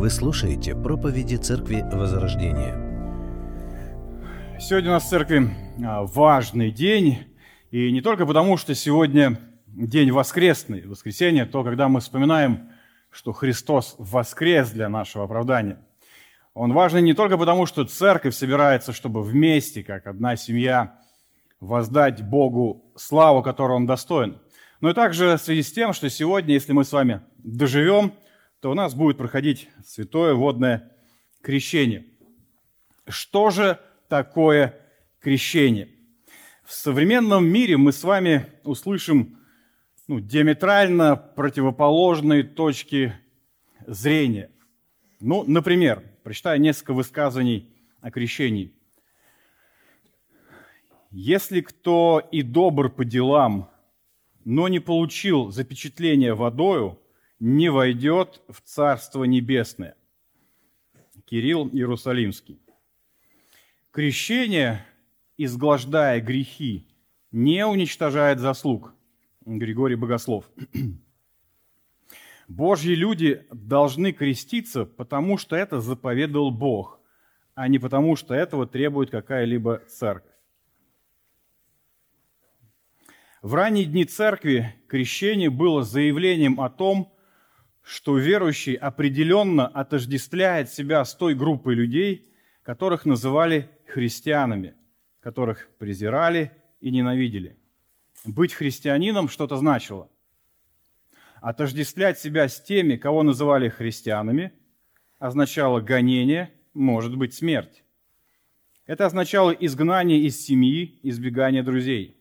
Вы слушаете проповеди Церкви Возрождения. Сегодня у нас в церкви а, важный день, и не только потому, что сегодня день воскресный, воскресенье, то, когда мы вспоминаем, что Христос воскрес для нашего оправдания. Он важный не только потому, что церковь собирается, чтобы вместе, как одна семья, воздать Богу славу, которую Он достоин, но и также в связи с тем, что сегодня, если мы с вами доживем, то у нас будет проходить святое водное крещение. Что же такое крещение? В современном мире мы с вами услышим ну, диаметрально противоположные точки зрения. Ну, например, прочитаю несколько высказываний о крещении. Если кто и добр по делам, но не получил запечатление водою, не войдет в Царство Небесное. Кирилл Иерусалимский. Крещение, изглаждая грехи, не уничтожает заслуг. Григорий Богослов. Божьи люди должны креститься, потому что это заповедал Бог, а не потому что этого требует какая-либо церковь. В ранние дни церкви крещение было заявлением о том, что верующий определенно отождествляет себя с той группой людей, которых называли христианами, которых презирали и ненавидели. Быть христианином что-то значило. Отождествлять себя с теми, кого называли христианами, означало гонение, может быть, смерть. Это означало изгнание из семьи, избегание друзей –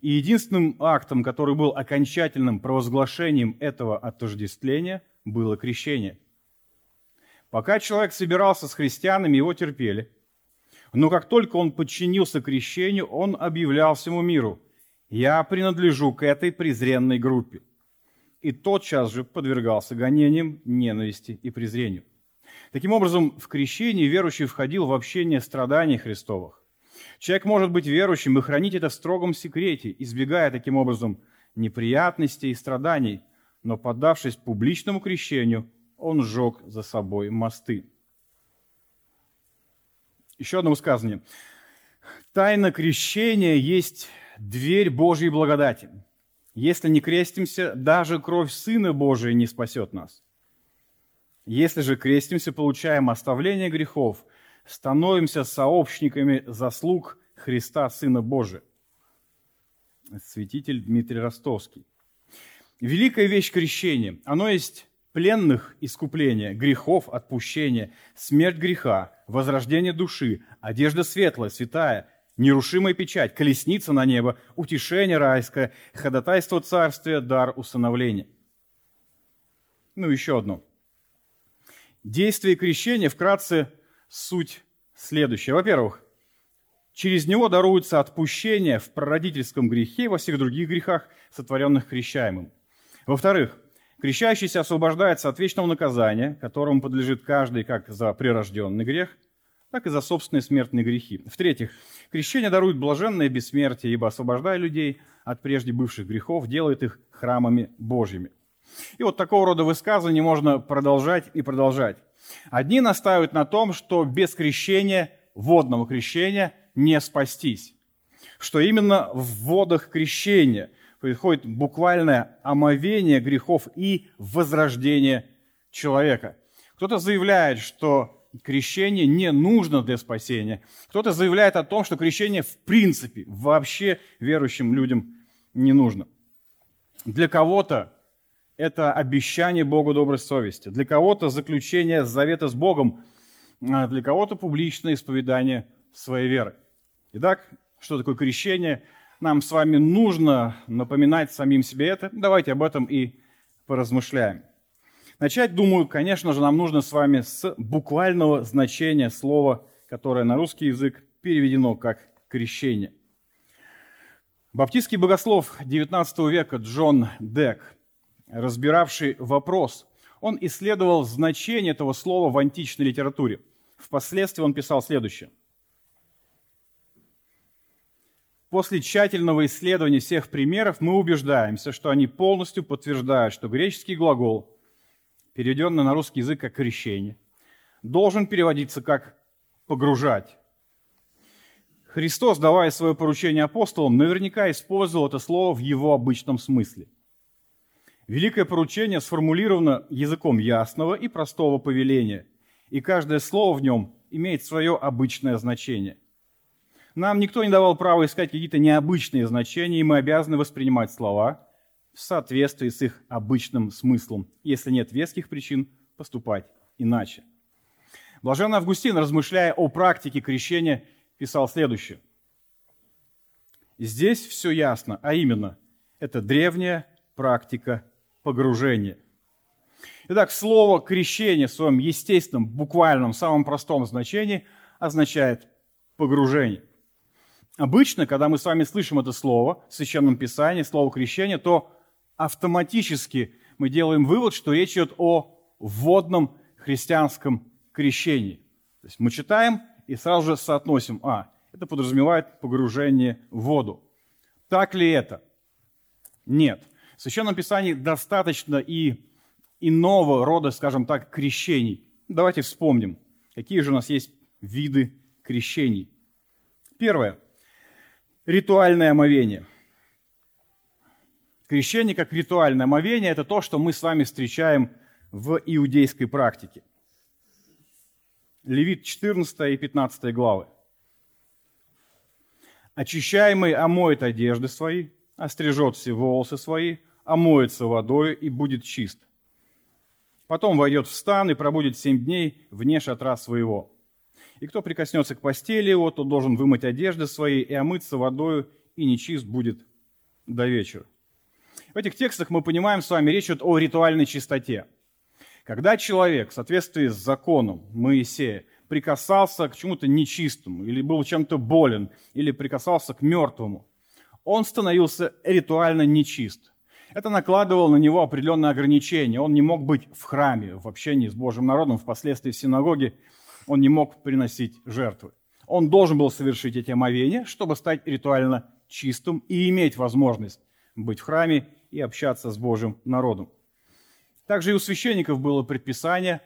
и единственным актом, который был окончательным провозглашением этого отождествления, было крещение. Пока человек собирался с христианами, его терпели. Но как только он подчинился крещению, он объявлял всему миру, «Я принадлежу к этой презренной группе». И тотчас же подвергался гонениям, ненависти и презрению. Таким образом, в крещении верующий входил в общение страданий Христовых. Человек может быть верующим и хранить это в строгом секрете, избегая таким образом неприятностей и страданий, но поддавшись публичному крещению, он сжег за собой мосты. Еще одно высказывание. Тайна крещения есть дверь Божьей благодати. Если не крестимся, даже кровь Сына Божия не спасет нас. Если же крестимся, получаем оставление грехов – становимся сообщниками заслуг Христа, Сына Божия. Святитель Дмитрий Ростовский. Великая вещь крещения. Оно есть пленных искупление, грехов отпущение, смерть греха, возрождение души, одежда светлая, святая, нерушимая печать, колесница на небо, утешение райское, ходатайство царствия, дар усыновления. Ну, еще одно. Действие крещения вкратце суть следующая. Во-первых, через него даруется отпущение в прародительском грехе и во всех других грехах, сотворенных крещаемым. Во-вторых, крещающийся освобождается от вечного наказания, которому подлежит каждый как за прирожденный грех, так и за собственные смертные грехи. В-третьих, крещение дарует блаженное бессмертие, ибо освобождая людей от прежде бывших грехов, делает их храмами Божьими. И вот такого рода высказывания можно продолжать и продолжать. Одни настаивают на том, что без крещения, водного крещения, не спастись. Что именно в водах крещения происходит буквальное омовение грехов и возрождение человека. Кто-то заявляет, что крещение не нужно для спасения. Кто-то заявляет о том, что крещение в принципе вообще верующим людям не нужно. Для кого-то это обещание Богу доброй совести. Для кого-то заключение завета с Богом, а для кого-то публичное исповедание своей веры. Итак, что такое крещение? Нам с вами нужно напоминать самим себе это. Давайте об этом и поразмышляем. Начать, думаю, конечно же, нам нужно с вами с буквального значения слова, которое на русский язык переведено как крещение. Баптистский богослов XIX века Джон Дек разбиравший вопрос. Он исследовал значение этого слова в античной литературе. Впоследствии он писал следующее. После тщательного исследования всех примеров мы убеждаемся, что они полностью подтверждают, что греческий глагол, переведенное на русский язык как крещение, должен переводиться как погружать. Христос, давая свое поручение апостолам, наверняка использовал это слово в его обычном смысле. Великое поручение сформулировано языком ясного и простого повеления, и каждое слово в нем имеет свое обычное значение. Нам никто не давал права искать какие-то необычные значения, и мы обязаны воспринимать слова в соответствии с их обычным смыслом, если нет веских причин поступать иначе. Блаженный Августин, размышляя о практике крещения, писал следующее. Здесь все ясно, а именно, это древняя практика погружения. Итак, слово «крещение» в своем естественном, буквальном, самом простом значении означает погружение. Обычно, когда мы с вами слышим это слово в Священном Писании, слово «крещение», то автоматически мы делаем вывод, что речь идет о вводном христианском крещении. То есть мы читаем и сразу же соотносим, а, это подразумевает погружение в воду. Так ли это? Нет. В Священном Писании достаточно и иного рода, скажем так, крещений. Давайте вспомним, какие же у нас есть виды крещений. Первое. Ритуальное омовение. Крещение как ритуальное омовение – это то, что мы с вами встречаем в иудейской практике. Левит 14 и 15 главы. Очищаемый омоет одежды свои, острижет все волосы свои, омоется водой и будет чист. Потом войдет в стан и пробудет семь дней вне шатра своего. И кто прикоснется к постели его, тот должен вымыть одежды свои и омыться водою, и нечист будет до вечера. В этих текстах мы понимаем с вами, речь идет о ритуальной чистоте – когда человек в соответствии с законом Моисея прикасался к чему-то нечистому, или был чем-то болен, или прикасался к мертвому, он становился ритуально нечист. Это накладывало на него определенные ограничения. Он не мог быть в храме, в общении с Божьим народом, впоследствии в синагоге. Он не мог приносить жертвы. Он должен был совершить эти омовения, чтобы стать ритуально чистым и иметь возможность быть в храме и общаться с Божьим народом. Также и у священников было предписание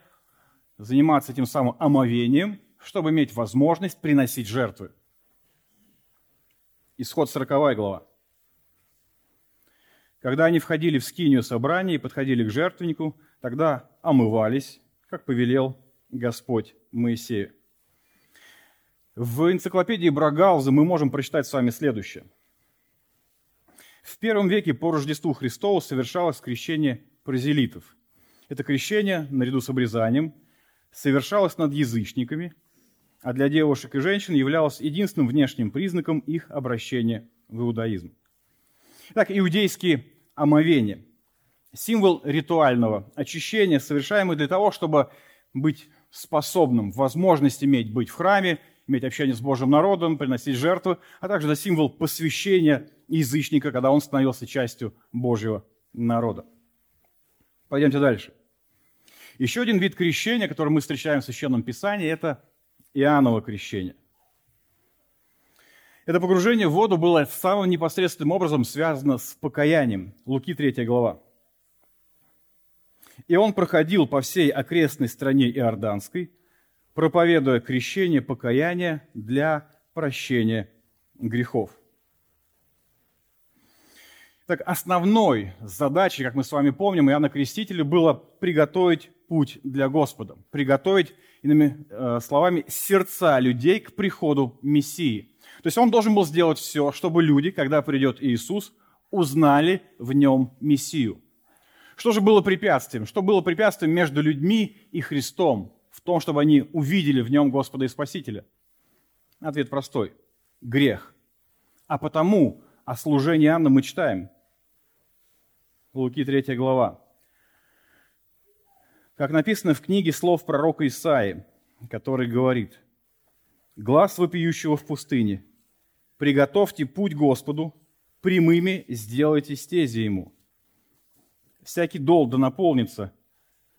заниматься этим самым омовением, чтобы иметь возможность приносить жертвы. Исход 40 глава. Когда они входили в скинию собрания и подходили к жертвеннику, тогда омывались, как повелел Господь Моисею. В энциклопедии Брагауза мы можем прочитать с вами следующее. В первом веке по Рождеству Христову совершалось крещение прозелитов. Это крещение, наряду с обрезанием, совершалось над язычниками, а для девушек и женщин являлось единственным внешним признаком их обращения в иудаизм. Так, иудейские омовения – символ ритуального очищения, совершаемый для того, чтобы быть способным, возможность иметь быть в храме, иметь общение с Божьим народом, приносить жертвы, а также это символ посвящения язычника, когда он становился частью Божьего народа. Пойдемте дальше. Еще один вид крещения, который мы встречаем в Священном Писании, это Иоанново крещение. Это погружение в воду было самым непосредственным образом связано с покаянием. Луки 3 глава. И он проходил по всей окрестной стране Иорданской, проповедуя крещение покаяния для прощения грехов. Так основной задачей, как мы с вами помним, Иоанна Крестителя было приготовить путь для Господа, приготовить, иными э, словами, сердца людей к приходу Мессии. То есть он должен был сделать все, чтобы люди, когда придет Иисус, узнали в нем Мессию. Что же было препятствием? Что было препятствием между людьми и Христом в том, чтобы они увидели в нем Господа и Спасителя? Ответ простой. Грех. А потому о служении Анны мы читаем. Луки 3 глава. Как написано в книге слов пророка Исаи, который говорит, «Глаз вопиющего в пустыне, приготовьте путь Господу, прямыми сделайте стези Ему. Всякий дол да наполнится,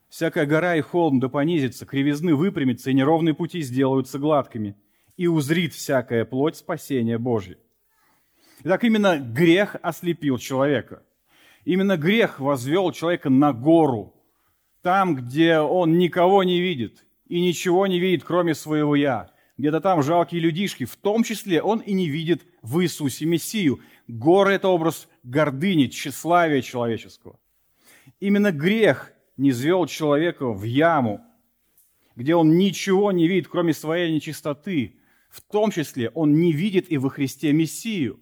всякая гора и холм да понизится, кривизны выпрямятся, и неровные пути сделаются гладкими, и узрит всякая плоть спасения Божье». Итак, именно грех ослепил человека – Именно грех возвел человека на гору, там, где он никого не видит и ничего не видит, кроме своего «я». Где-то там жалкие людишки, в том числе он и не видит в Иисусе Мессию. Горы – это образ гордыни, тщеславия человеческого. Именно грех не звел человека в яму, где он ничего не видит, кроме своей нечистоты. В том числе он не видит и во Христе Мессию.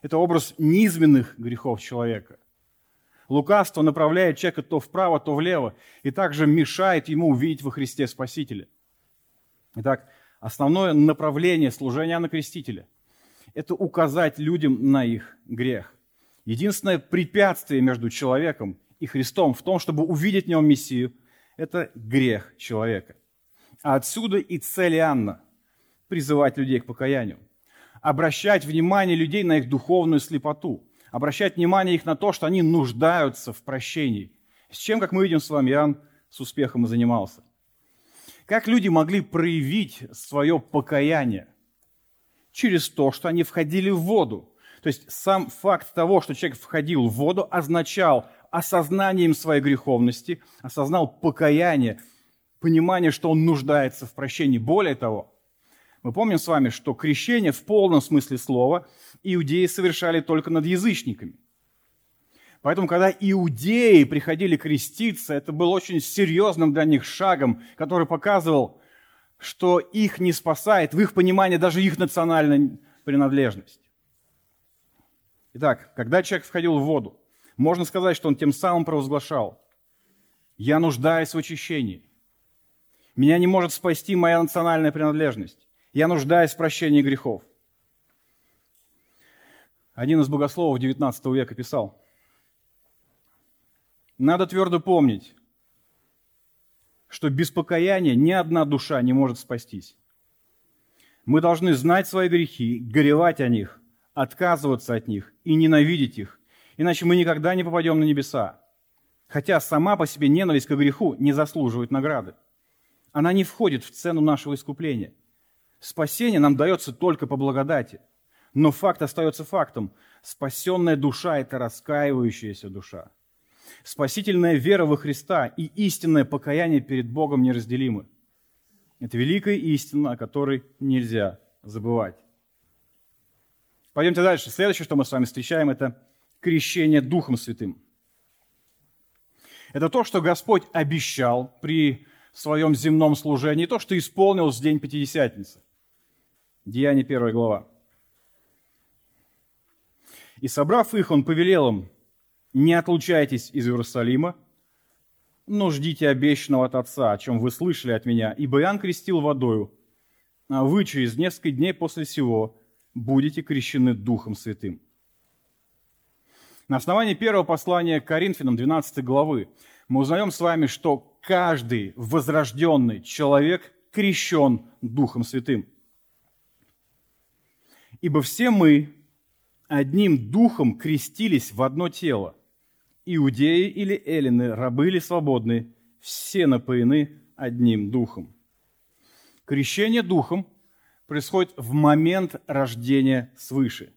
Это образ низменных грехов человека. Лукавство направляет человека то вправо, то влево, и также мешает ему увидеть во Христе Спасителя. Итак, основное направление служения на крестителя – это указать людям на их грех. Единственное препятствие между человеком и Христом в том, чтобы увидеть в нем Мессию, это грех человека. А отсюда и цель Иоанна – призывать людей к покаянию, обращать внимание людей на их духовную слепоту, обращать внимание их на то, что они нуждаются в прощении. С чем, как мы видим с вами, Иоанн с успехом и занимался. Как люди могли проявить свое покаяние? Через то, что они входили в воду. То есть сам факт того, что человек входил в воду, означал осознанием своей греховности, осознал покаяние, понимание, что он нуждается в прощении. Более того, мы помним с вами, что крещение в полном смысле слова иудеи совершали только над язычниками. Поэтому, когда иудеи приходили креститься, это был очень серьезным для них шагом, который показывал, что их не спасает, в их понимании, даже их национальная принадлежность. Итак, когда человек входил в воду, можно сказать, что он тем самым провозглашал, «Я нуждаюсь в очищении. Меня не может спасти моя национальная принадлежность. Я нуждаюсь в прощении грехов». Один из богословов XIX века писал, «Надо твердо помнить, что без покаяния ни одна душа не может спастись. Мы должны знать свои грехи, горевать о них, отказываться от них и ненавидеть их, иначе мы никогда не попадем на небеса. Хотя сама по себе ненависть к греху не заслуживает награды. Она не входит в цену нашего искупления. Спасение нам дается только по благодати. Но факт остается фактом. Спасенная душа – это раскаивающаяся душа. Спасительная вера во Христа и истинное покаяние перед Богом неразделимы. Это великая истина, о которой нельзя забывать. Пойдемте дальше. Следующее, что мы с вами встречаем, это крещение Духом Святым. Это то, что Господь обещал при своем земном служении, то, что исполнил в день Пятидесятницы. Деяние 1 глава. «И собрав их, он повелел им, не отлучайтесь из Иерусалима, но ждите обещанного от Отца, о чем вы слышали от меня, ибо Иоанн крестил водою, а вы через несколько дней после сего будете крещены Духом Святым». На основании первого послания к Коринфянам 12 главы мы узнаем с вами, что каждый возрожденный человек крещен Духом Святым. Ибо все мы одним Духом крестились в одно тело. Иудеи или эллины, рабы или свободные, все напоены одним Духом. Крещение Духом происходит в момент рождения свыше.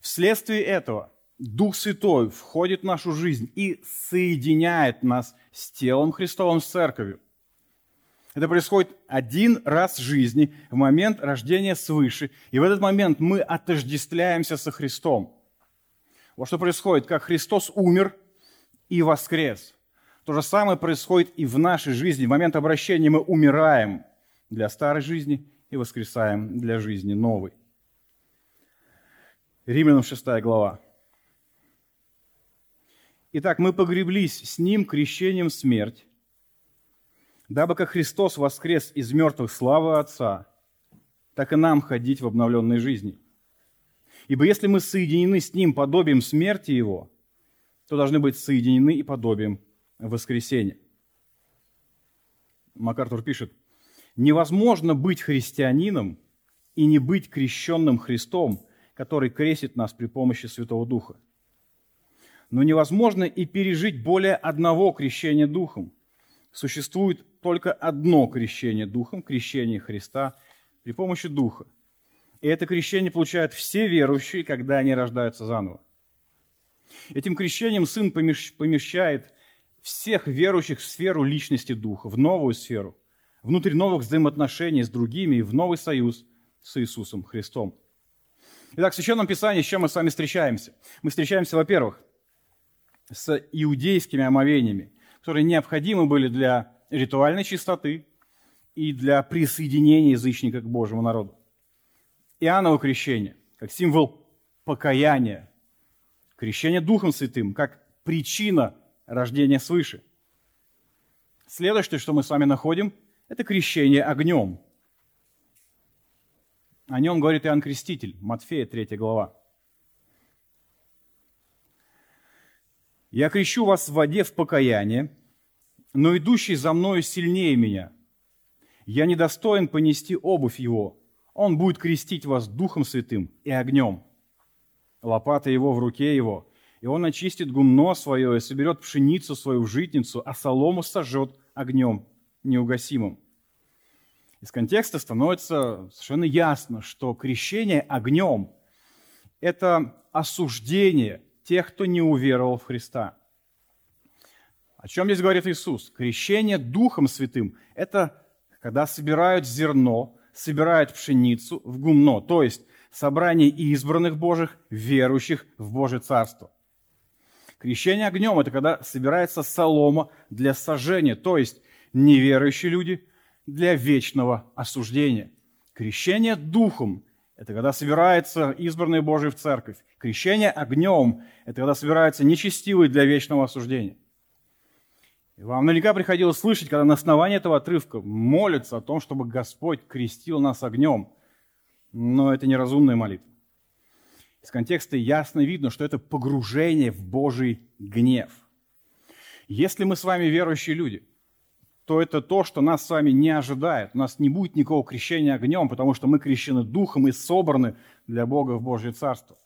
Вследствие этого Дух Святой входит в нашу жизнь и соединяет нас с телом Христовым, с церковью. Это происходит один раз в жизни, в момент рождения свыше. И в этот момент мы отождествляемся со Христом. Вот что происходит, как Христос умер и воскрес. То же самое происходит и в нашей жизни. В момент обращения мы умираем для старой жизни и воскресаем для жизни новой. Римлянам 6 глава. Итак, мы погреблись с Ним крещением смерть, дабы как Христос воскрес из мертвых славы Отца, так и нам ходить в обновленной жизни. Ибо если мы соединены с Ним подобием смерти Его, то должны быть соединены и подобием воскресения. МакАртур пишет, невозможно быть христианином и не быть крещенным Христом, который крестит нас при помощи Святого Духа но невозможно и пережить более одного крещения Духом. Существует только одно крещение Духом, крещение Христа при помощи Духа. И это крещение получают все верующие, когда они рождаются заново. Этим крещением Сын помещает всех верующих в сферу личности Духа, в новую сферу, внутрь новых взаимоотношений с другими и в новый союз с Иисусом Христом. Итак, в Священном Писании с чем мы с вами встречаемся? Мы встречаемся, во-первых, с иудейскими омовениями, которые необходимы были для ритуальной чистоты и для присоединения язычника к Божьему народу. Иоанново крещение, как символ покаяния, крещение Духом Святым, как причина рождения свыше. Следующее, что мы с вами находим, это крещение огнем. О нем говорит Иоанн Креститель, Матфея, 3 глава. «Я крещу вас в воде в покаяние, но идущий за мною сильнее меня. Я недостоин понести обувь его. Он будет крестить вас Духом Святым и огнем. Лопата его в руке его, и он очистит гумно свое и соберет пшеницу свою в житницу, а солому сожжет огнем неугасимым. Из контекста становится совершенно ясно, что крещение огнем – это осуждение тех, кто не уверовал в Христа. О чем здесь говорит Иисус? Крещение Духом Святым – это когда собирают зерно, собирают пшеницу в гумно, то есть собрание избранных Божьих, верующих в Божье Царство. Крещение огнем – это когда собирается солома для сожжения, то есть неверующие люди для вечного осуждения. Крещение духом – это когда собирается избранные Божий в церковь. Крещение огнем – это когда собираются нечестивые для вечного осуждения. И вам наверняка приходилось слышать, когда на основании этого отрывка молятся о том, чтобы Господь крестил нас огнем. Но это неразумная молитва. Из контекста ясно видно, что это погружение в Божий гнев. Если мы с вами верующие люди, то это то, что нас с вами не ожидает. У нас не будет никакого крещения огнем, потому что мы крещены Духом и собраны для Бога в Божье Царство.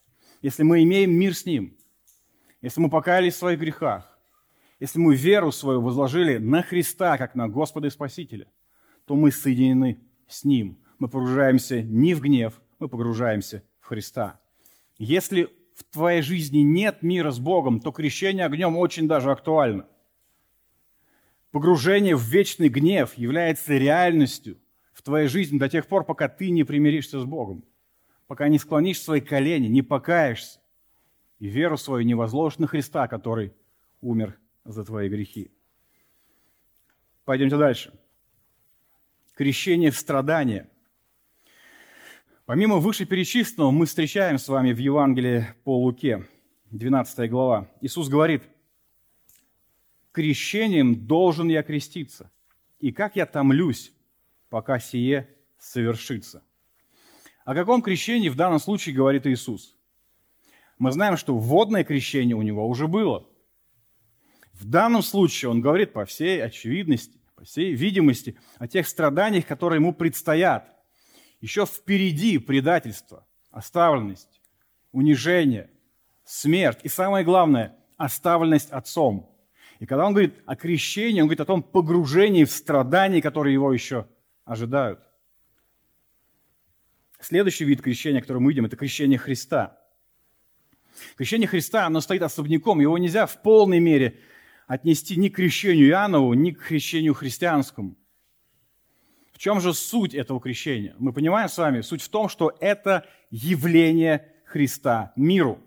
Если мы имеем мир с Ним, если мы покаялись в своих грехах, если мы веру свою возложили на Христа, как на Господа и Спасителя, то мы соединены с Ним. Мы погружаемся не в гнев, мы погружаемся в Христа. Если в твоей жизни нет мира с Богом, то крещение огнем очень даже актуально. Погружение в вечный гнев является реальностью в твоей жизни до тех пор, пока ты не примиришься с Богом, пока не склонишь свои колени, не покаешься и веру свою не возложишь на Христа, который умер за твои грехи. Пойдемте дальше. Крещение в страдания – Помимо вышеперечисленного, мы встречаем с вами в Евангелии по Луке, 12 глава. Иисус говорит, «Крещением должен я креститься, и как я томлюсь, пока сие совершится». О каком крещении в данном случае говорит Иисус? Мы знаем, что водное крещение у него уже было. В данном случае он говорит по всей очевидности, по всей видимости о тех страданиях, которые ему предстоят – еще впереди предательство, оставленность, унижение, смерть и самое главное, оставленность отцом. И когда он говорит о крещении, он говорит о том погружении в страдания, которые его еще ожидают. Следующий вид крещения, который мы видим, это крещение Христа. Крещение Христа, оно стоит особняком, его нельзя в полной мере отнести ни к крещению Иоаннову, ни к крещению христианскому – в чем же суть этого крещения? Мы понимаем с вами, суть в том, что это явление Христа миру.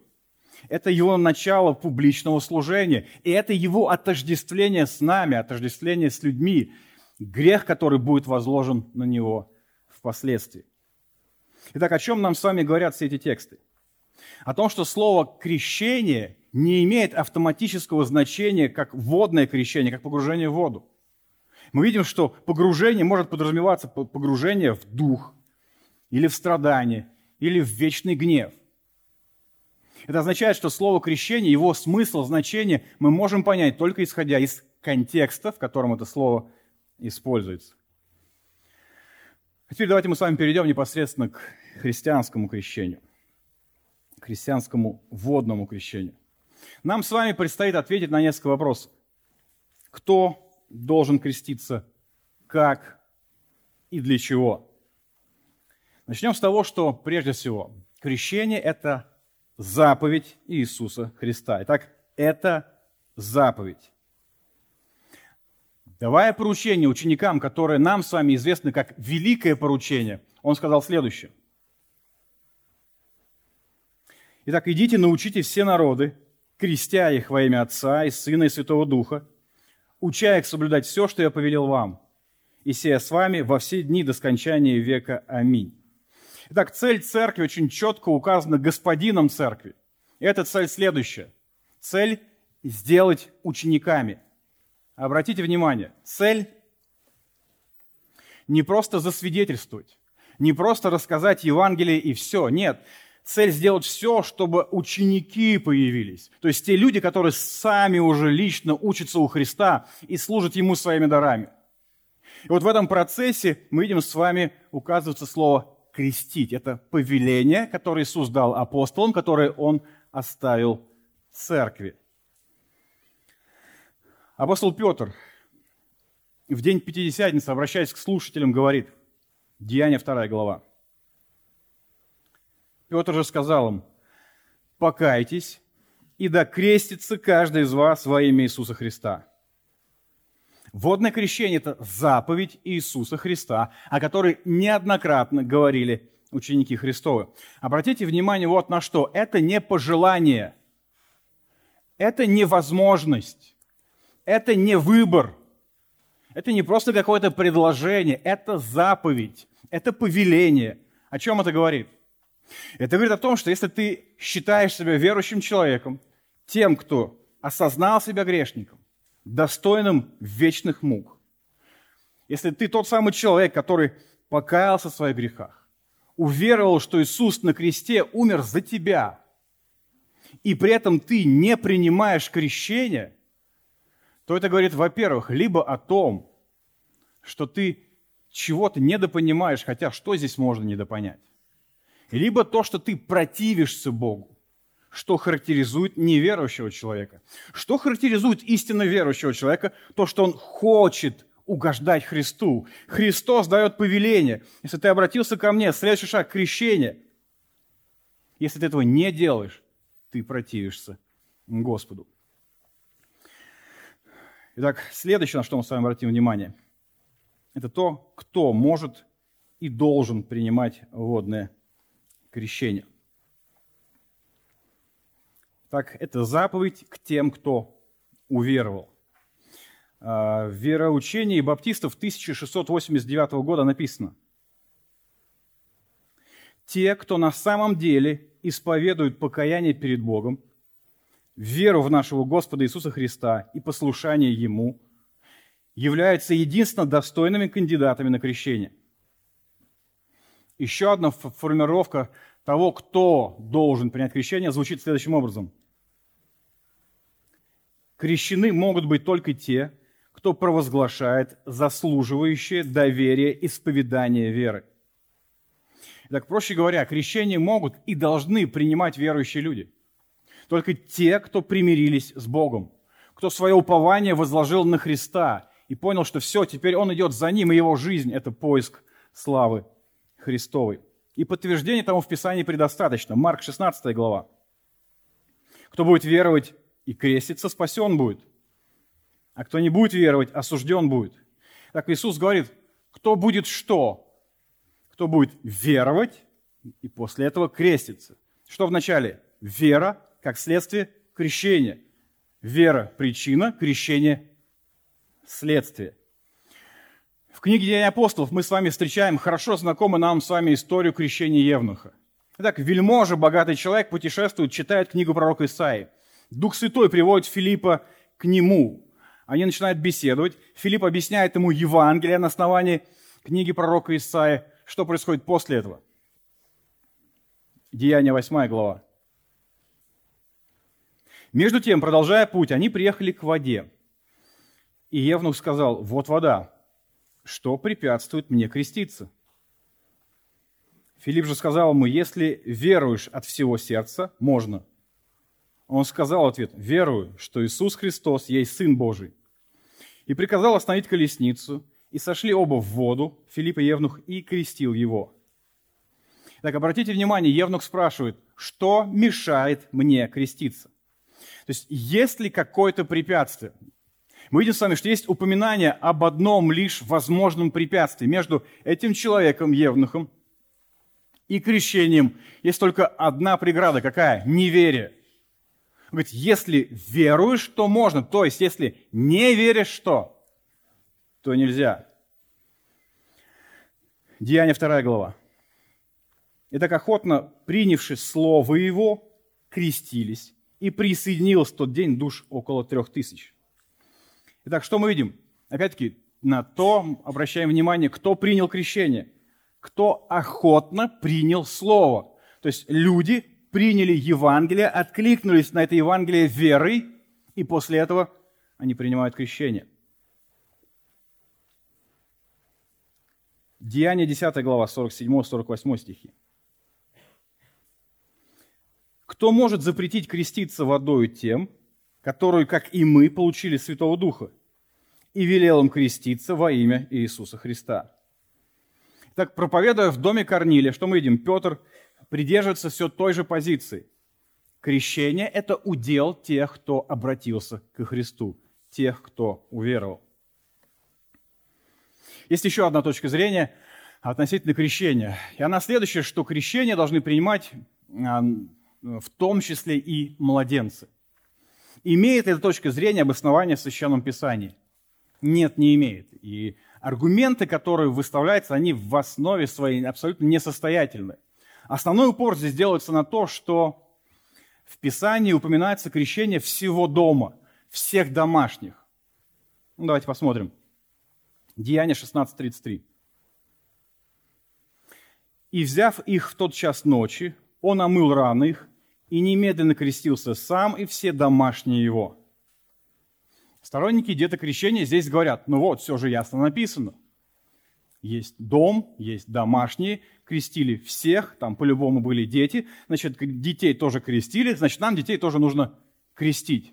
Это его начало публичного служения. И это его отождествление с нами, отождествление с людьми. Грех, который будет возложен на него впоследствии. Итак, о чем нам с вами говорят все эти тексты? О том, что слово «крещение» не имеет автоматического значения как водное крещение, как погружение в воду мы видим, что погружение может подразумеваться погружение в дух, или в страдание, или в вечный гнев. Это означает, что слово крещение, его смысл, значение мы можем понять только исходя из контекста, в котором это слово используется. А теперь давайте мы с вами перейдем непосредственно к христианскому крещению, к христианскому водному крещению. Нам с вами предстоит ответить на несколько вопросов. Кто должен креститься, как и для чего. Начнем с того, что прежде всего крещение – это заповедь Иисуса Христа. Итак, это заповедь. давая поручение ученикам, которые нам с вами известны как великое поручение, он сказал следующее. Итак, идите, научите все народы, крестя их во имя Отца и Сына и Святого Духа, уча их соблюдать все, что я повелел вам, и сея с вами во все дни до скончания века. Аминь. Итак, цель церкви очень четко указана господином церкви. И эта цель следующая. Цель – сделать учениками. Обратите внимание, цель – не просто засвидетельствовать, не просто рассказать Евангелие и все. Нет, цель сделать все, чтобы ученики появились. То есть те люди, которые сами уже лично учатся у Христа и служат Ему своими дарами. И вот в этом процессе мы видим с вами указывается слово крестить. Это повеление, которое Иисус дал апостолам, которое Он оставил церкви. Апостол Петр в день Пятидесятницы, обращаясь к слушателям, говорит, Деяние 2 глава. Петр же сказал им, покайтесь, и да крестится каждый из вас во имя Иисуса Христа. Водное крещение – это заповедь Иисуса Христа, о которой неоднократно говорили ученики Христовы. Обратите внимание вот на что. Это не пожелание, это невозможность, это не выбор, это не просто какое-то предложение, это заповедь, это повеление. О чем это говорит? Это говорит о том, что если ты считаешь себя верующим человеком, тем, кто осознал себя грешником, достойным вечных мук, если ты тот самый человек, который покаялся в своих грехах, уверовал, что Иисус на кресте умер за тебя, и при этом ты не принимаешь крещение, то это говорит, во-первых, либо о том, что ты чего-то недопонимаешь, хотя что здесь можно недопонять? Либо то, что ты противишься Богу, что характеризует неверующего человека. Что характеризует истинно верующего человека? То, что он хочет угождать Христу. Христос дает повеление. Если ты обратился ко мне, следующий шаг – крещение. Если ты этого не делаешь, ты противишься Господу. Итак, следующее, на что мы с вами обратим внимание, это то, кто может и должен принимать водное крещение. Так, это заповедь к тем, кто уверовал. А, в вероучении баптистов 1689 года написано, «Те, кто на самом деле исповедуют покаяние перед Богом, веру в нашего Господа Иисуса Христа и послушание Ему, являются единственно достойными кандидатами на крещение. Еще одна формировка того, кто должен принять крещение, звучит следующим образом. Крещены могут быть только те, кто провозглашает заслуживающее доверие исповедание веры. Так, проще говоря, крещение могут и должны принимать верующие люди. Только те, кто примирились с Богом, кто свое упование возложил на Христа и понял, что все, теперь он идет за ним, и его жизнь – это поиск славы Христовой. И подтверждение тому в Писании предостаточно. Марк 16 глава. Кто будет веровать и креститься, спасен будет. А кто не будет веровать, осужден будет. Так Иисус говорит, кто будет что? Кто будет веровать и после этого креститься. Что вначале? Вера, как следствие крещения. Вера – причина, крещение – следствие. В книге Деяния апостолов мы с вами встречаем хорошо знакомую нам с вами историю крещения Евнуха. Итак, вельможа, богатый человек, путешествует, читает книгу пророка Исаии. Дух Святой приводит Филиппа к нему. Они начинают беседовать. Филипп объясняет ему Евангелие на основании книги пророка Исаии. Что происходит после этого? Деяние 8 глава. Между тем, продолжая путь, они приехали к воде. И Евнух сказал, вот вода, что препятствует мне креститься? Филипп же сказал ему, если веруешь от всего сердца, можно. Он сказал в ответ, верую, что Иисус Христос есть Сын Божий. И приказал остановить колесницу, и сошли оба в воду, Филипп и Евнух, и крестил его. Так, обратите внимание, Евнух спрашивает, что мешает мне креститься? То есть, есть ли какое-то препятствие? Мы видим с вами, что есть упоминание об одном лишь возможном препятствии между этим человеком, Евнухом, и крещением. Есть только одна преграда. Какая? Неверие. Он говорит, если веруешь, то можно. То есть, если не веришь, что? То нельзя. Деяние 2 глава. Итак, охотно принявши слово его, крестились, и присоединилось в тот день душ около трех тысяч. Итак, что мы видим? Опять-таки, на то обращаем внимание, кто принял крещение, кто охотно принял Слово. То есть люди приняли Евангелие, откликнулись на это Евангелие верой, и после этого они принимают крещение. Деяние 10 глава, 47-48 стихи. Кто может запретить креститься водою тем, которые, как и мы, получили Святого Духа, и велел им креститься во имя Иисуса Христа? Так, проповедуя в доме Корнилия, что мы видим? Петр придерживается все той же позиции. Крещение – это удел тех, кто обратился к Христу, тех, кто уверовал. Есть еще одна точка зрения относительно крещения. И она следующая, что крещение должны принимать а, в том числе и младенцы. Имеет эта точка зрения обоснование в Священном Писании? Нет, не имеет. И аргументы, которые выставляются, они в основе своей абсолютно несостоятельны. Основной упор здесь делается на то, что в Писании упоминается крещение всего дома, всех домашних. Ну, давайте посмотрим. Деяние 16.33. «И взяв их в тот час ночи, он омыл раны их и немедленно крестился сам и все домашние его». Сторонники детокрещения здесь говорят, ну вот, все же ясно написано. Есть дом, есть домашние, крестили всех, там по-любому были дети, значит, детей тоже крестили, значит, нам детей тоже нужно крестить.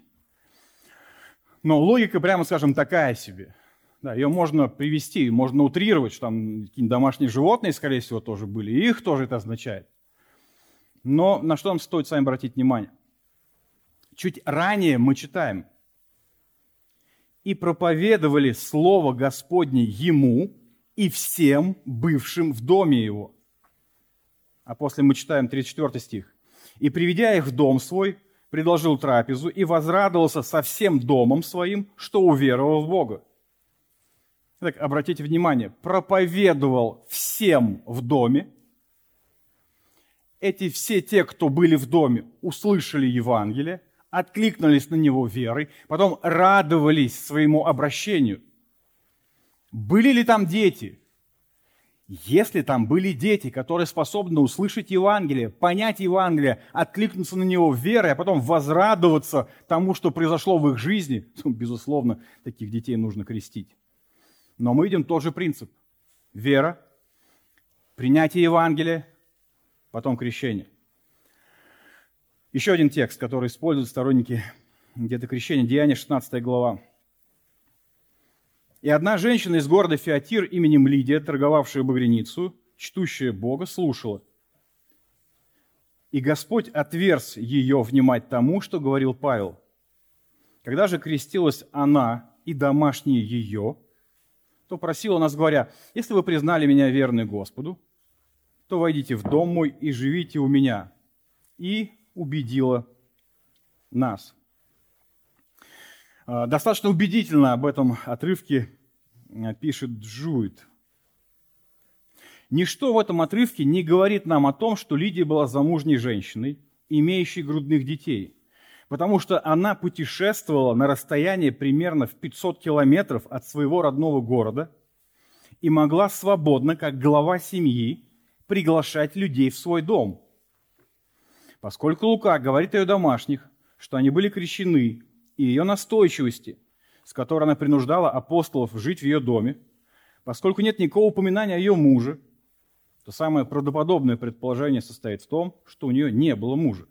Но логика, прямо скажем, такая себе. Да, ее можно привести, можно утрировать, что там какие-нибудь домашние животные, скорее всего, тоже были, и их тоже это означает. Но на что нам стоит с вами обратить внимание? Чуть ранее мы читаем. «И проповедовали Слово Господне ему и всем бывшим в доме его». А после мы читаем 34 стих. «И, приведя их в дом свой, предложил трапезу и возрадовался со всем домом своим, что уверовал в Бога». Так, обратите внимание, проповедовал всем в доме. Эти все те, кто были в доме, услышали Евангелие, откликнулись на него верой, потом радовались своему обращению. Были ли там дети? Если там были дети, которые способны услышать Евангелие, понять Евангелие, откликнуться на него верой, а потом возрадоваться тому, что произошло в их жизни, то, безусловно, таких детей нужно крестить. Но мы видим тот же принцип. Вера, принятие Евангелия, потом крещение. Еще один текст, который используют сторонники где-то крещения, Деяние 16 глава. И одна женщина из города Феатир именем Лидия, торговавшая багряницу, чтущая Бога, слушала. И Господь отверз ее внимать тому, что говорил Павел. Когда же крестилась она и домашние ее, то просила нас, говоря, «Если вы признали меня верной Господу, то войдите в дом мой и живите у меня». И убедила нас. А, достаточно убедительно об этом отрывке а, пишет Джуит. Ничто в этом отрывке не говорит нам о том, что Лидия была замужней женщиной, имеющей грудных детей, потому что она путешествовала на расстояние примерно в 500 километров от своего родного города и могла свободно, как глава семьи, приглашать людей в свой дом. Поскольку Лука говорит о ее домашних, что они были крещены и ее настойчивости, с которой она принуждала апостолов жить в ее доме, поскольку нет никакого упоминания о ее муже, то самое правдоподобное предположение состоит в том, что у нее не было мужа.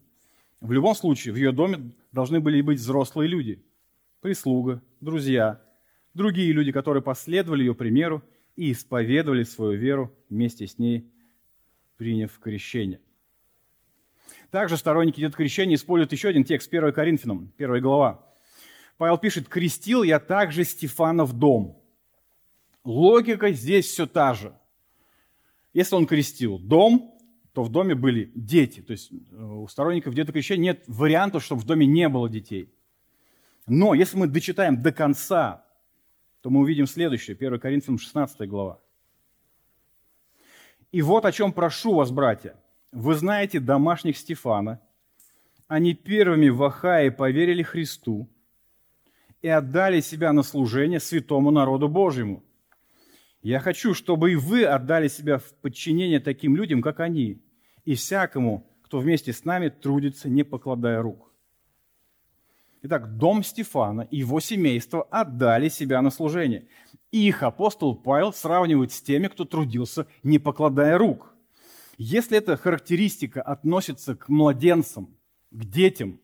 В любом случае, в ее доме должны были быть взрослые люди, прислуга, друзья, другие люди, которые последовали ее примеру и исповедовали свою веру вместе с ней, приняв крещение. Также сторонники идет крещения используют еще один текст 1 Коринфянам, 1 глава. Павел пишет, крестил я также Стефана в дом. Логика здесь все та же. Если он крестил дом, то в доме были дети. То есть э, у сторонников детокрещения нет варианта, чтобы в доме не было детей. Но если мы дочитаем до конца, то мы увидим следующее, 1 Коринфянам 16 глава. «И вот о чем прошу вас, братья. Вы знаете домашних Стефана. Они первыми в Ахае поверили Христу и отдали себя на служение святому народу Божьему. Я хочу, чтобы и вы отдали себя в подчинение таким людям, как они, и всякому, кто вместе с нами трудится, не покладая рук. Итак, дом Стефана и его семейство отдали себя на служение. И их апостол Павел сравнивает с теми, кто трудился, не покладая рук. Если эта характеристика относится к младенцам, к детям,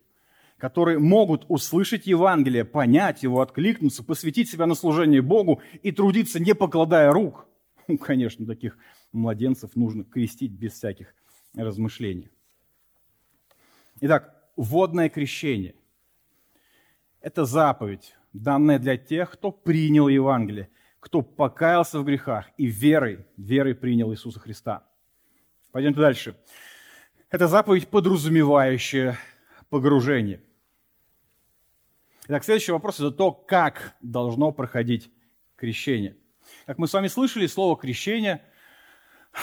которые могут услышать Евангелие, понять его, откликнуться, посвятить себя на служение Богу и трудиться, не покладая рук, ну, конечно, таких младенцев нужно крестить без всяких размышления. Итак, водное крещение – это заповедь, данная для тех, кто принял Евангелие, кто покаялся в грехах и верой, верой принял Иисуса Христа. Пойдемте дальше. Это заповедь, подразумевающая погружение. Итак, следующий вопрос – это то, как должно проходить крещение. Как мы с вами слышали, слово «крещение»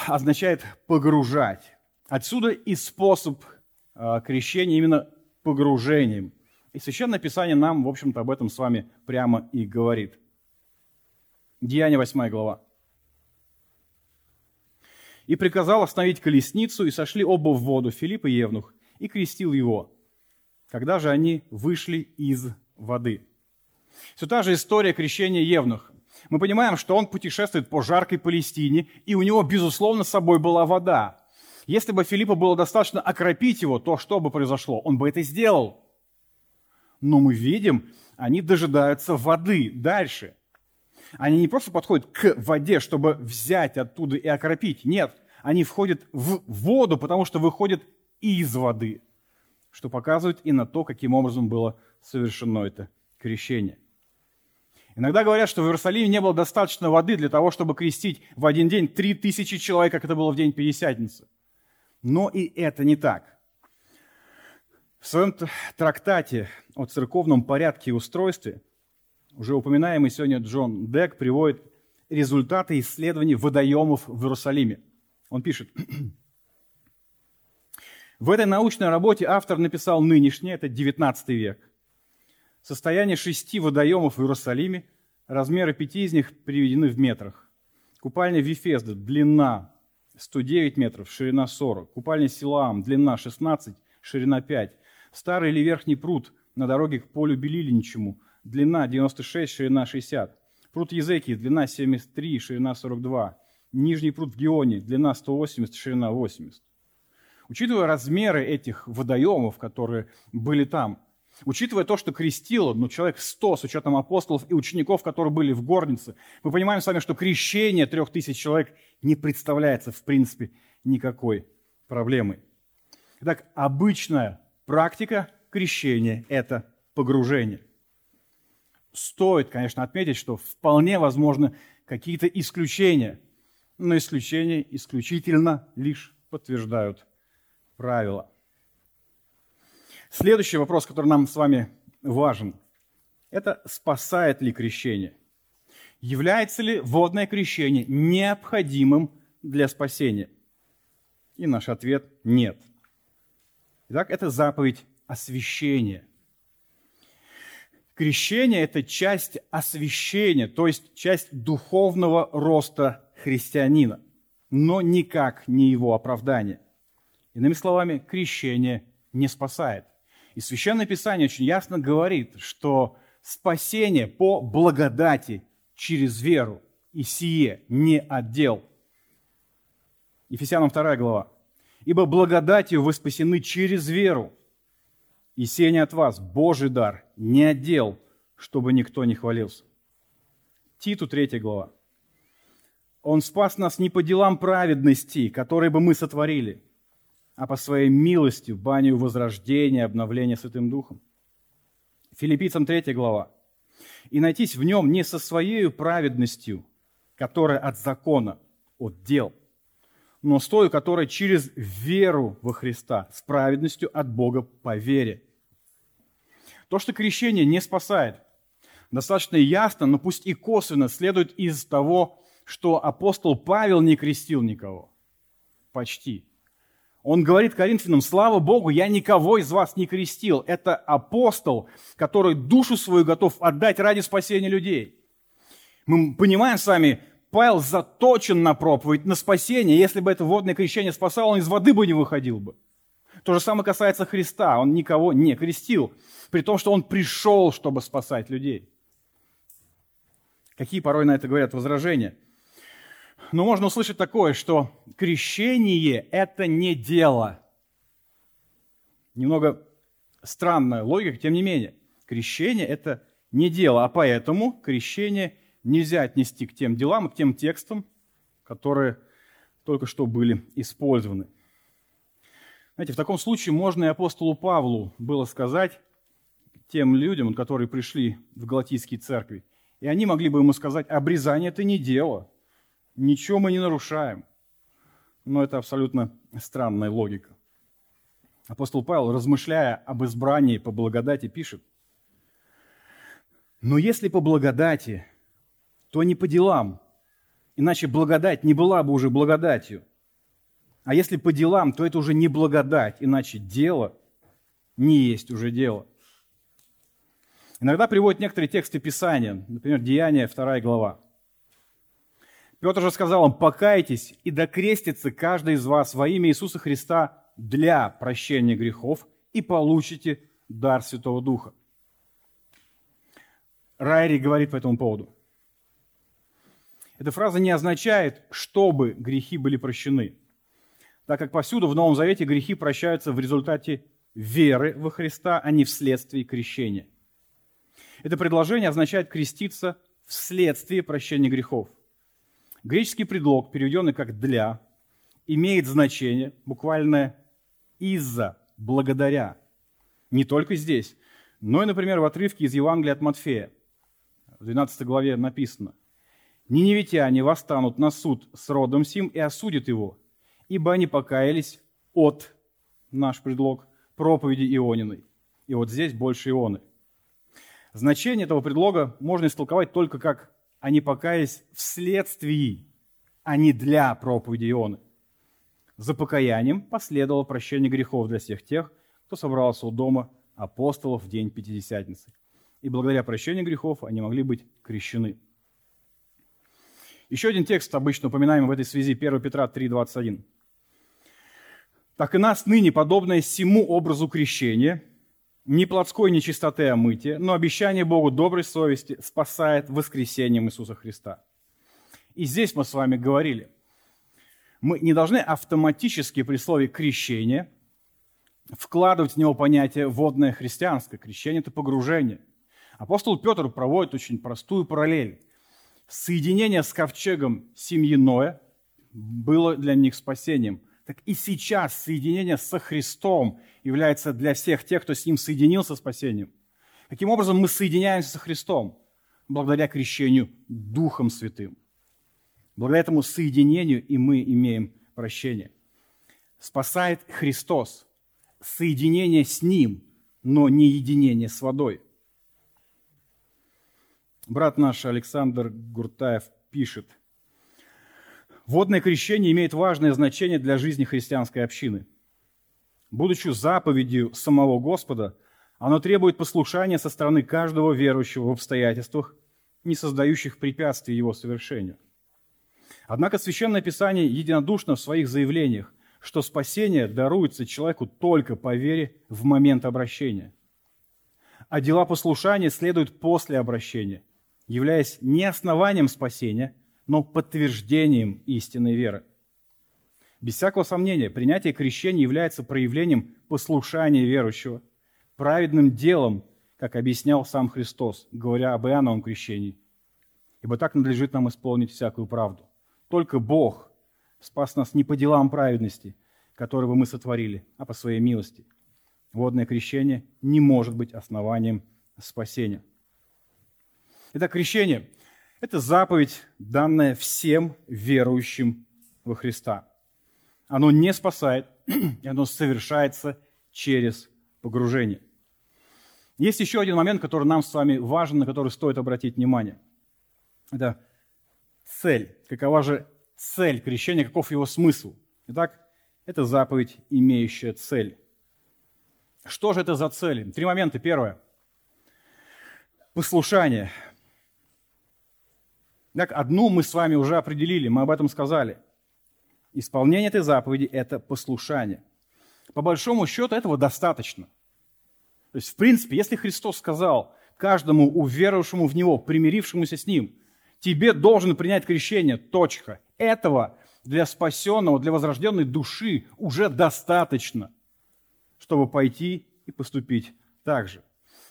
означает «погружать». Отсюда и способ э, крещения именно погружением. И Священное Писание нам, в общем-то, об этом с вами прямо и говорит. Деяние 8 глава. «И приказал остановить колесницу, и сошли оба в воду, Филипп и Евнух, и крестил его, когда же они вышли из воды». Все та же история крещения Евнуха. Мы понимаем, что он путешествует по жаркой Палестине, и у него, безусловно, с собой была вода. Если бы Филиппу было достаточно окропить его, то что бы произошло? Он бы это сделал. Но мы видим, они дожидаются воды дальше. Они не просто подходят к воде, чтобы взять оттуда и окропить. Нет, они входят в воду, потому что выходят из воды, что показывает и на то, каким образом было совершено это крещение. Иногда говорят, что в Иерусалиме не было достаточно воды для того, чтобы крестить в один день три тысячи человек, как это было в день Пятидесятницы. Но и это не так. В своем трактате о церковном порядке и устройстве уже упоминаемый сегодня Джон Дек приводит результаты исследований водоемов в Иерусалиме. Он пишет, в этой научной работе автор написал нынешнее, это 19 век, состояние шести водоемов в Иерусалиме, размеры пяти из них приведены в метрах. Купальня Вифезда, длина 109 метров, ширина 40. Купальня Силаам, длина 16, ширина 5. Старый или верхний пруд на дороге к полю Белилинчему, длина 96, ширина 60. Пруд Езекии, длина 73, ширина 42. Нижний пруд в Геоне, длина 180, ширина 80. Учитывая размеры этих водоемов, которые были там, Учитывая то, что крестило ну, человек 100 с учетом апостолов и учеников, которые были в горнице, мы понимаем с вами, что крещение трех тысяч человек не представляется, в принципе, никакой проблемой. Итак, обычная практика крещения – это погружение. Стоит, конечно, отметить, что вполне возможны какие-то исключения, но исключения исключительно лишь подтверждают правила – Следующий вопрос, который нам с вами важен, это спасает ли крещение? Является ли водное крещение необходимым для спасения? И наш ответ – нет. Итак, это заповедь освящения. Крещение – это часть освящения, то есть часть духовного роста христианина, но никак не его оправдание. Иными словами, крещение не спасает. И Священное Писание очень ясно говорит, что спасение по благодати через веру, и сие не отдел. Ефесянам 2 глава. «Ибо благодатью вы спасены через веру, и сие не от вас, Божий дар, не отдел, чтобы никто не хвалился». Титу 3 глава. «Он спас нас не по делам праведности, которые бы мы сотворили, а по своей милости в баню возрождения, обновления Святым Духом. Филиппийцам 3 глава. «И найтись в нем не со своей праведностью, которая от закона, от дел, но с той, которая через веру во Христа, с праведностью от Бога по вере». То, что крещение не спасает, достаточно ясно, но пусть и косвенно следует из того, что апостол Павел не крестил никого. Почти. Он говорит Коринфянам, слава Богу, я никого из вас не крестил. Это апостол, который душу свою готов отдать ради спасения людей. Мы понимаем с вами, Павел заточен на проповедь, на спасение. Если бы это водное крещение спасало, он из воды бы не выходил бы. То же самое касается Христа. Он никого не крестил, при том, что он пришел, чтобы спасать людей. Какие порой на это говорят возражения? Но можно услышать такое, что крещение – это не дело. Немного странная логика, тем не менее. Крещение – это не дело, а поэтому крещение нельзя отнести к тем делам к тем текстам, которые только что были использованы. Знаете, в таком случае можно и апостолу Павлу было сказать тем людям, которые пришли в Галатийские церкви, и они могли бы ему сказать, обрезание – это не дело, ничего мы не нарушаем. Но это абсолютно странная логика. Апостол Павел, размышляя об избрании по благодати, пишет, «Но если по благодати, то не по делам, иначе благодать не была бы уже благодатью. А если по делам, то это уже не благодать, иначе дело не есть уже дело». Иногда приводят некоторые тексты Писания, например, Деяния, 2 глава. Петр же сказал им, покайтесь и докрестится каждый из вас во имя Иисуса Христа для прощения грехов и получите дар Святого Духа. Райри говорит по этому поводу. Эта фраза не означает, чтобы грехи были прощены, так как повсюду в Новом Завете грехи прощаются в результате веры во Христа, а не вследствие крещения. Это предложение означает креститься вследствие прощения грехов. Греческий предлог, переведенный как «для», имеет значение буквально «из-за», «благодаря». Не только здесь, но и, например, в отрывке из Евангелия от Матфея. В 12 главе написано «Ниневитяне восстанут на суд с родом сим и осудят его, ибо они покаялись от, наш предлог, проповеди Иониной». И вот здесь больше Ионы. Значение этого предлога можно истолковать только как они покаялись вследствие, а не для проповеди Ионы. За покаянием последовало прощение грехов для всех тех, кто собрался у дома апостолов в день Пятидесятницы. И благодаря прощению грехов они могли быть крещены. Еще один текст, обычно упоминаемый в этой связи, 1 Петра 3,21. «Так и нас ныне, подобное всему образу крещения, ни плотской нечистоты о мытье, но обещание Богу доброй совести спасает воскресением Иисуса Христа. И здесь мы с вами говорили, мы не должны автоматически при слове «крещение» вкладывать в него понятие «водное христианское». Крещение – это погружение. Апостол Петр проводит очень простую параллель. Соединение с ковчегом семьи Ноя было для них спасением – так и сейчас соединение со Христом является для всех тех, кто с Ним соединился спасением. Каким образом мы соединяемся со Христом? Благодаря крещению Духом Святым. Благодаря этому соединению и мы имеем прощение. Спасает Христос. Соединение с Ним, но не единение с водой. Брат наш Александр Гуртаев пишет – Водное крещение имеет важное значение для жизни христианской общины. Будучи заповедью самого Господа, оно требует послушания со стороны каждого верующего в обстоятельствах, не создающих препятствий его совершению. Однако Священное Писание единодушно в своих заявлениях, что спасение даруется человеку только по вере в момент обращения. А дела послушания следуют после обращения, являясь не основанием спасения – но подтверждением истинной веры. Без всякого сомнения, принятие крещения является проявлением послушания верующего, праведным делом, как объяснял сам Христос, говоря об Иоанновом крещении. Ибо так надлежит нам исполнить всякую правду. Только Бог спас нас не по делам праведности, которые бы мы сотворили, а по своей милости. Водное крещение не может быть основанием спасения. Итак, крещение – это заповедь, данная всем верующим во Христа. Оно не спасает, и оно совершается через погружение. Есть еще один момент, который нам с вами важен, на который стоит обратить внимание. Это цель. Какова же цель крещения, каков его смысл? Итак, это заповедь, имеющая цель. Что же это за цели? Три момента. Первое. Послушание. Так, одну мы с вами уже определили, мы об этом сказали. Исполнение этой заповеди – это послушание. По большому счету этого достаточно. То есть, в принципе, если Христос сказал каждому уверовавшему в Него, примирившемуся с Ним, тебе должен принять крещение, точка. Этого для спасенного, для возрожденной души уже достаточно, чтобы пойти и поступить так же.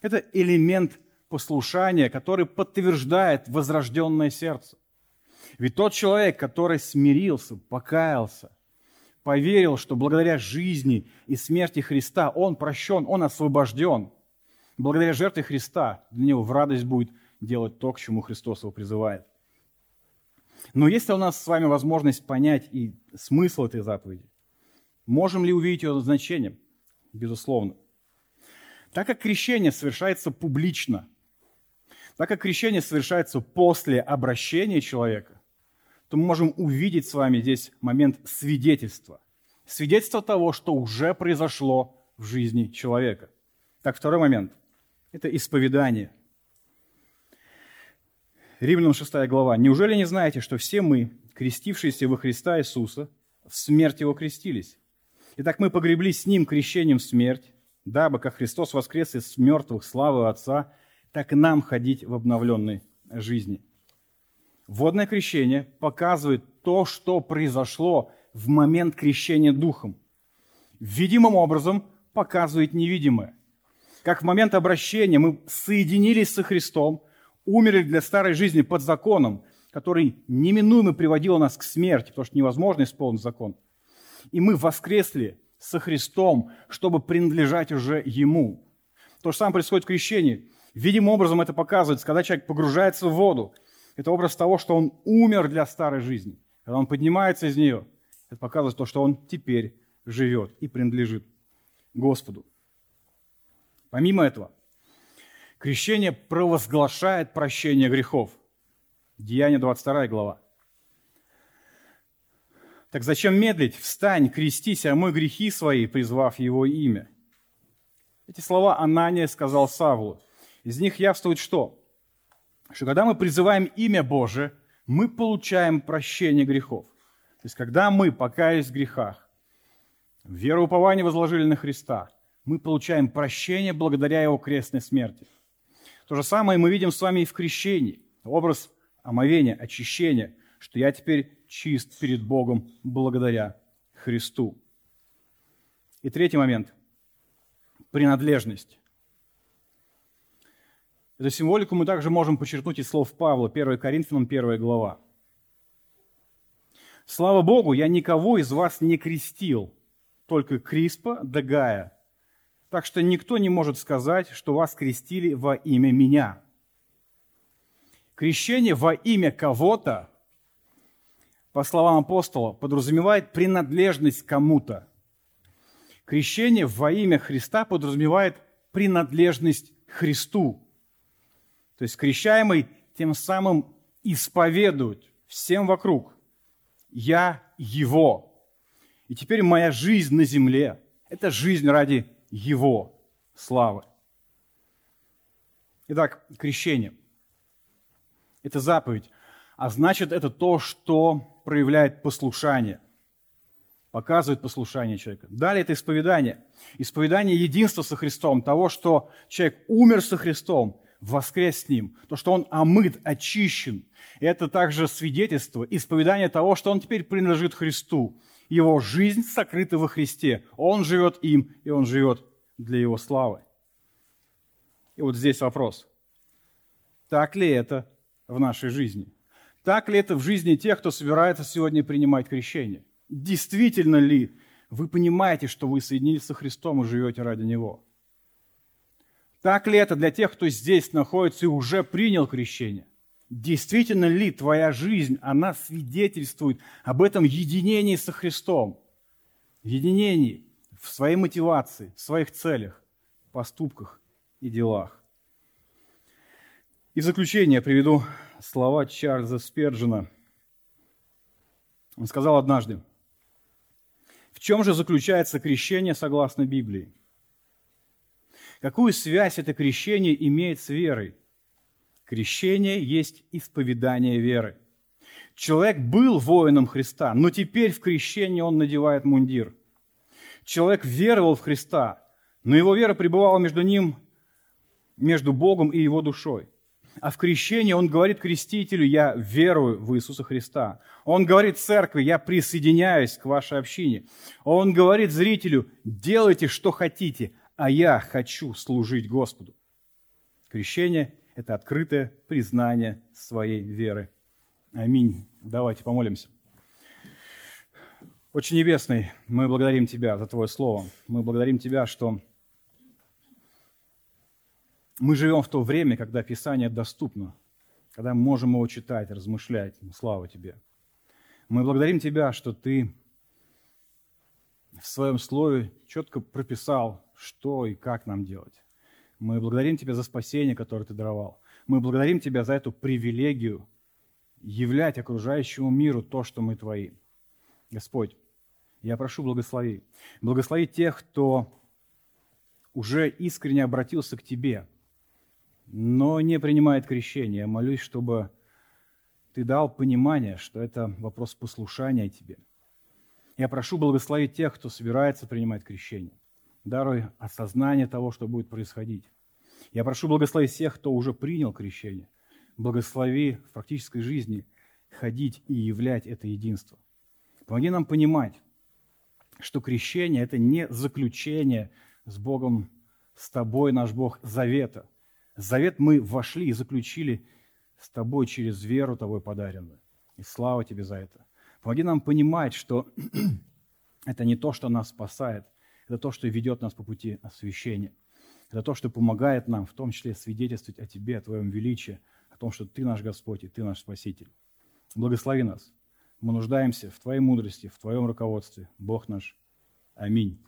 Это элемент послушания, который подтверждает возрожденное сердце. Ведь тот человек, который смирился, покаялся, поверил, что благодаря жизни и смерти Христа он прощен, он освобожден, благодаря жертве Христа для него в радость будет делать то, к чему Христос его призывает. Но есть ли у нас с вами возможность понять и смысл этой заповеди? Можем ли увидеть ее значение? Безусловно. Так как крещение совершается публично, так как крещение совершается после обращения человека, то мы можем увидеть с вами здесь момент свидетельства. Свидетельство того, что уже произошло в жизни человека. Так, второй момент – это исповедание. Римлянам 6 глава. «Неужели не знаете, что все мы, крестившиеся во Христа Иисуса, в смерть Его крестились? Итак, мы погреблись с Ним крещением в смерть, дабы, как Христос воскрес из мертвых славы Отца, так и нам ходить в обновленной жизни». Водное крещение показывает то, что произошло в момент крещения Духом. Видимым образом показывает невидимое. Как в момент обращения мы соединились со Христом, умерли для старой жизни под законом, который неминуемо приводил нас к смерти, потому что невозможно исполнить закон. И мы воскресли со Христом, чтобы принадлежать уже Ему. То же самое происходит в крещении. Видимым образом это показывается, когда человек погружается в воду. Это образ того, что он умер для старой жизни. Когда он поднимается из нее, это показывает то, что он теперь живет и принадлежит Господу. Помимо этого, Крещение провозглашает прощение грехов. Деяние 22 глава. Так зачем медлить? Встань, крестись, а мы грехи свои, призвав его имя. Эти слова Анания сказал Савлу. Из них явствует что? Что когда мы призываем имя Божие, мы получаем прощение грехов. То есть, когда мы покаялись в грехах, вероупование возложили на Христа, мы получаем прощение благодаря Его крестной смерти – то же самое мы видим с вами и в крещении. Образ омовения, очищения, что я теперь чист перед Богом благодаря Христу. И третий момент – принадлежность. Эту символику мы также можем подчеркнуть из слов Павла, 1 Коринфянам, 1 глава. «Слава Богу, я никого из вас не крестил, только Криспа да Гая, так что никто не может сказать, что вас крестили во имя меня. Крещение во имя кого-то, по словам апостола, подразумевает принадлежность кому-то. Крещение во имя Христа подразумевает принадлежность Христу. То есть крещаемый тем самым исповедует всем вокруг. Я Его. И теперь моя жизнь на земле – это жизнь ради его славы. Итак, крещение – это заповедь, а значит, это то, что проявляет послушание, показывает послушание человека. Далее это исповедание. Исповедание единства со Христом, того, что человек умер со Христом, воскрес с Ним, то, что он омыт, очищен. И это также свидетельство, исповедание того, что он теперь принадлежит Христу, его жизнь сокрыта во Христе. Он живет им, и он живет для его славы. И вот здесь вопрос. Так ли это в нашей жизни? Так ли это в жизни тех, кто собирается сегодня принимать крещение? Действительно ли вы понимаете, что вы соединились со Христом и живете ради Него? Так ли это для тех, кто здесь находится и уже принял крещение? Действительно ли твоя жизнь, она свидетельствует об этом единении со Христом? Единении в своей мотивации, в своих целях, поступках и делах. И в заключение приведу слова Чарльза Сперджина. Он сказал однажды, в чем же заключается крещение согласно Библии? Какую связь это крещение имеет с верой? Крещение есть исповедание веры. Человек был воином Христа, но теперь в крещении он надевает мундир. Человек веровал в Христа, но его вера пребывала между ним, между Богом и его душой. А в крещении он говорит крестителю, я верую в Иисуса Христа. Он говорит церкви, я присоединяюсь к вашей общине. Он говорит зрителю, делайте, что хотите, а я хочу служить Господу. Крещение – это открытое признание своей веры. Аминь. Давайте помолимся. Очень Небесный, мы благодарим Тебя за Твое Слово. Мы благодарим Тебя, что мы живем в то время, когда Писание доступно, когда мы можем его читать, размышлять. Слава Тебе. Мы благодарим Тебя, что Ты в своем слове четко прописал, что и как нам делать. Мы благодарим Тебя за спасение, которое Ты даровал. Мы благодарим Тебя за эту привилегию являть окружающему миру то, что мы Твои. Господь, я прошу благослови. Благослови тех, кто уже искренне обратился к Тебе, но не принимает крещение. Я молюсь, чтобы Ты дал понимание, что это вопрос послушания Тебе. Я прошу благословить тех, кто собирается принимать крещение даруй осознание того, что будет происходить. Я прошу благословить всех, кто уже принял крещение. Благослови в практической жизни ходить и являть это единство. Помоги нам понимать, что крещение – это не заключение с Богом, с тобой, наш Бог, завета. Завет мы вошли и заключили с тобой через веру тобой подаренную. И слава тебе за это. Помоги нам понимать, что это не то, что нас спасает – это то, что ведет нас по пути освящения. Это то, что помогает нам в том числе свидетельствовать о Тебе, о Твоем величии, о том, что Ты наш Господь и Ты наш Спаситель. Благослови нас. Мы нуждаемся в Твоей мудрости, в Твоем руководстве. Бог наш. Аминь.